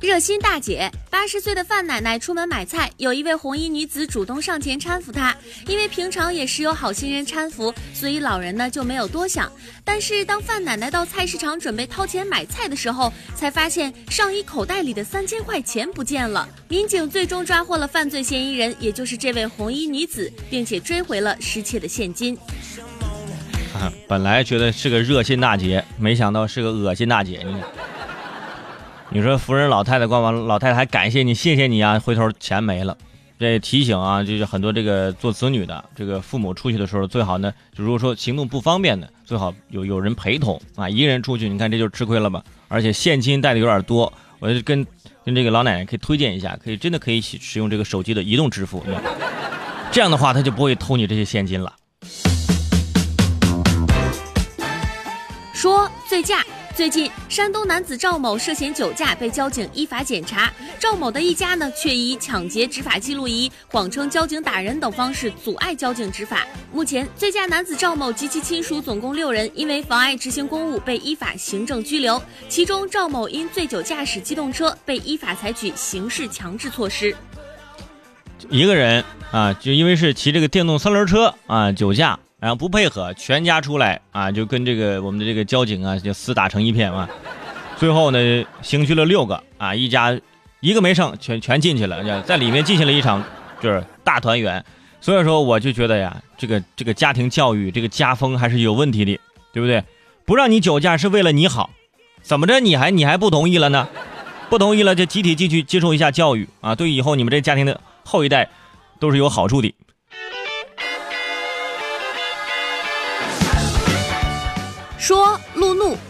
热心大姐，八十岁的范奶奶出门买菜，有一位红衣女子主动上前搀扶她。因为平常也时有好心人搀扶，所以老人呢就没有多想。但是当范奶奶到菜市场准备掏钱买菜的时候，才发现上衣口袋里的三千块钱不见了。民警最终抓获了犯罪嫌疑人，也就是这位红衣女子，并且追回了失窃的现金。本来觉得是个热心大姐，没想到是个恶心大姐。你看。你说扶人老太太逛完，老太太还感谢你，谢谢你啊！回头钱没了，这提醒啊，就是很多这个做子女的，这个父母出去的时候，最好呢，就如果说行动不方便的，最好有有人陪同啊。一个人出去，你看这就吃亏了吧？而且现金带的有点多，我就跟跟这个老奶奶可以推荐一下，可以真的可以使用这个手机的移动支付，这样的话他就不会偷你这些现金了。说醉驾。最近，山东男子赵某涉嫌酒驾被交警依法检查，赵某的一家呢却以抢劫执法记录仪、谎称交警打人等方式阻碍交警执法。目前，醉驾男子赵某及其亲属总共六人，因为妨碍执行公务被依法行政拘留。其中，赵某因醉酒驾驶机动车被依法采取刑事强制措施。一个人啊，就因为是骑这个电动三轮车啊，酒驾。然后不配合，全家出来啊，就跟这个我们的这个交警啊，就厮打成一片嘛。最后呢，刑拘了六个啊，一家一个没剩，全全进去了，在里面进行了一场就是大团圆。所以说，我就觉得呀，这个这个家庭教育，这个家风还是有问题的，对不对？不让你酒驾是为了你好，怎么着你还你还不同意了呢？不同意了就集体进去接受一下教育啊，对以后你们这家庭的后一代都是有好处的。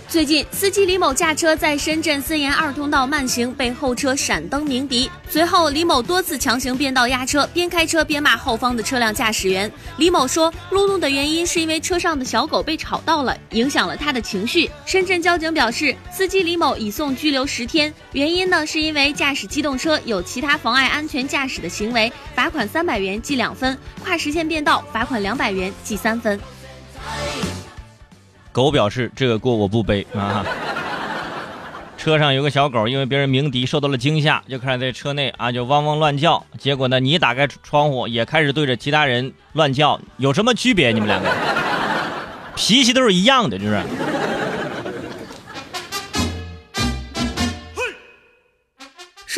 最近，司机李某驾车在深圳森严二通道慢行，被后车闪灯鸣笛。随后，李某多次强行变道压车，边开车边骂后方的车辆驾驶员。李某说，路怒的原因是因为车上的小狗被吵到了，影响了他的情绪。深圳交警表示，司机李某已送拘留十天，原因呢是因为驾驶机动车有其他妨碍安全驾驶的行为，罚款三百元记两分；跨实线变道罚款两百元记三分。狗表示：“这个锅我不背啊！”车上有个小狗，因为别人鸣笛受到了惊吓，就开始在车内啊就汪汪乱叫。结果呢，你打开窗户也开始对着其他人乱叫，有什么区别？你们两个脾气都是一样的，就是。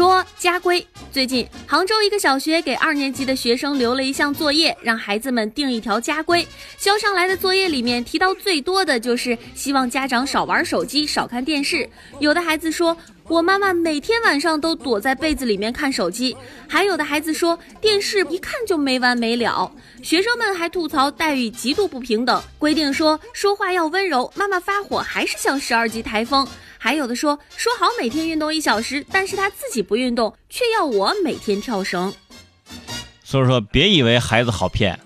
说家规。最近，杭州一个小学给二年级的学生留了一项作业，让孩子们定一条家规。交上来的作业里面提到最多的就是希望家长少玩手机、少看电视。有的孩子说：“我妈妈每天晚上都躲在被子里面看手机。”还有的孩子说：“电视一看就没完没了。”学生们还吐槽待遇极度不平等，规定说说话要温柔，妈妈发火还是像十二级台风。还有的说说好每天运动一小时，但是他自己不运动，却要我每天跳绳。所以说，别以为孩子好骗，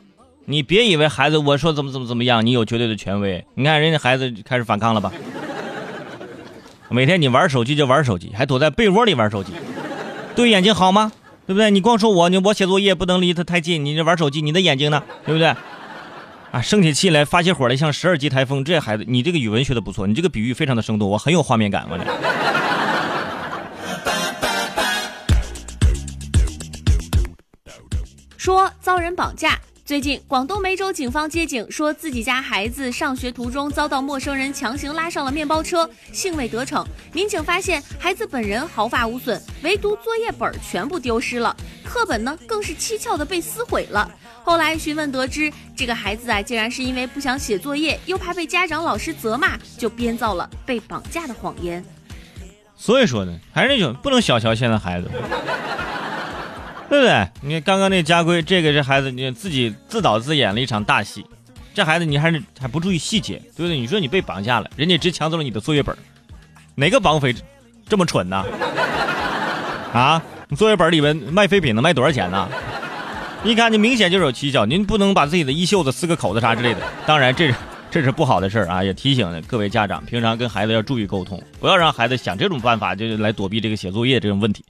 你别以为孩子我说怎么怎么怎么样，你有绝对的权威。你看人家孩子开始反抗了吧？每天你玩手机就玩手机，还躲在被窝里玩手机，对眼睛好吗？对不对？你光说我你我写作业不能离他太近，你这玩手机，你的眼睛呢？对不对？啊，生起气来发起火来像十二级台风，这孩子，你这个语文学的不错，你这个比喻非常的生动，我很有画面感，我这。说遭人绑架。最近，广东梅州警方接警说自己家孩子上学途中遭到陌生人强行拉上了面包车，幸未得逞。民警发现孩子本人毫发无损，唯独作业本全部丢失了，课本呢更是蹊跷的被撕毁了。后来询问得知，这个孩子啊，竟然是因为不想写作业，又怕被家长老师责骂，就编造了被绑架的谎言。所以说呢，还是那种不能小瞧现在孩子。对不对？你看刚刚那家规，这个这孩子你自己自导自演了一场大戏。这孩子你还是还不注意细节，对不对？你说你被绑架了，人家只抢走了你的作业本，哪个绑匪这么蠢呢？啊，作业本里面卖废品能卖多少钱呢？一看你明显就是有蹊跷，您不能把自己的衣袖子撕个口子啥之类的。当然，这是这是不好的事儿啊，也提醒各位家长，平常跟孩子要注意沟通，不要让孩子想这种办法就来躲避这个写作业这种问题。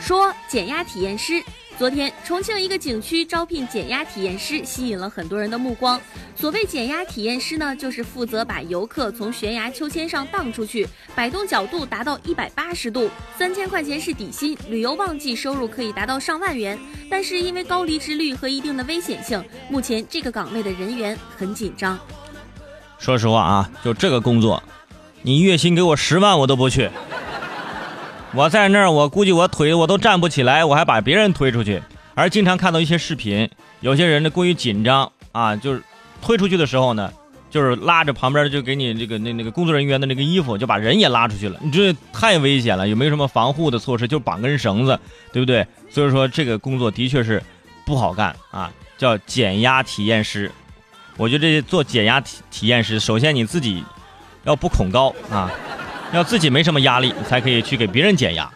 说减压体验师。昨天，重庆一个景区招聘减压体验师，吸引了很多人的目光。所谓减压体验师呢，就是负责把游客从悬崖秋千上荡出去，摆动角度达到一百八十度，三千块钱是底薪，旅游旺季收入可以达到上万元。但是因为高离职率和一定的危险性，目前这个岗位的人员很紧张。说实话啊，就这个工作，你月薪给我十万我都不去。我在那儿，我估计我腿我都站不起来，我还把别人推出去。而经常看到一些视频，有些人呢过于紧张啊，就是推出去的时候呢，就是拉着旁边就给你这个那那个工作人员的那个衣服，就把人也拉出去了。你这太危险了，有没有什么防护的措施？就绑根绳子，对不对？所以说这个工作的确是不好干啊，叫减压体验师。我觉得这做减压体体验师，首先你自己要不恐高啊。要自己没什么压力，才可以去给别人减压。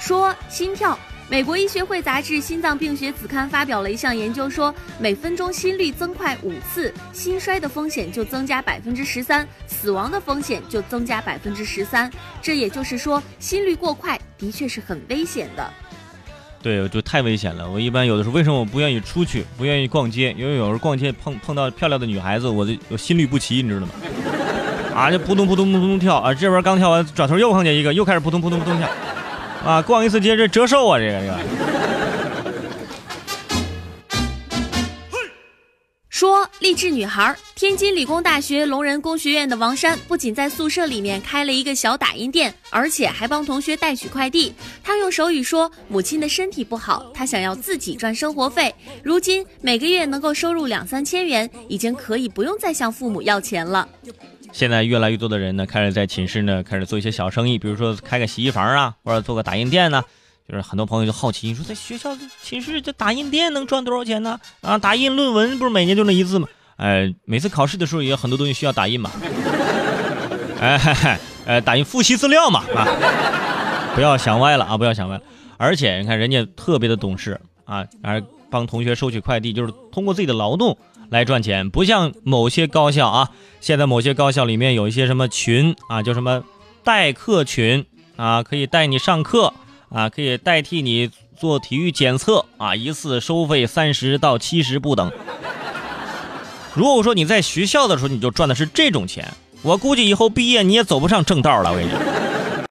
说心跳，美国医学会杂志《心脏病学子刊》发表了一项研究，说每分钟心率增快五次，心衰的风险就增加百分之十三，死亡的风险就增加百分之十三。这也就是说，心率过快的确是很危险的。对，就太危险了。我一般有的时候，为什么我不愿意出去，不愿意逛街？因为有时候逛街碰碰到漂亮的女孩子，我就我心律不齐，你知道吗？啊，就扑通扑通扑通跳啊！这边刚跳完，转头又碰见一个，又开始扑通扑通扑通跳。啊，逛一次街这折寿啊，这个这个。说励志女孩，天津理工大学龙仁工学院的王珊，不仅在宿舍里面开了一个小打印店，而且还帮同学代取快递。她用手语说，母亲的身体不好，她想要自己赚生活费。如今每个月能够收入两三千元，已经可以不用再向父母要钱了。现在越来越多的人呢，开始在寝室呢，开始做一些小生意，比如说开个洗衣房啊，或者做个打印店呢。就是很多朋友就好奇，你说在学校寝室这打印店能赚多少钱呢？啊，打印论文不是每年就那一次吗？哎，每次考试的时候也有很多东西需要打印嘛。哎嗨嗨，呃，打印复习资料嘛啊！不要想歪了啊，不要想歪了。而且你看人家特别的懂事啊，而帮同学收取快递，就是通过自己的劳动来赚钱，不像某些高校啊，现在某些高校里面有一些什么群啊，叫什么代课群啊，可以带你上课。啊，可以代替你做体育检测啊，一次收费三十到七十不等。如果说你在学校的时候你就赚的是这种钱，我估计以后毕业你也走不上正道了。我跟你讲。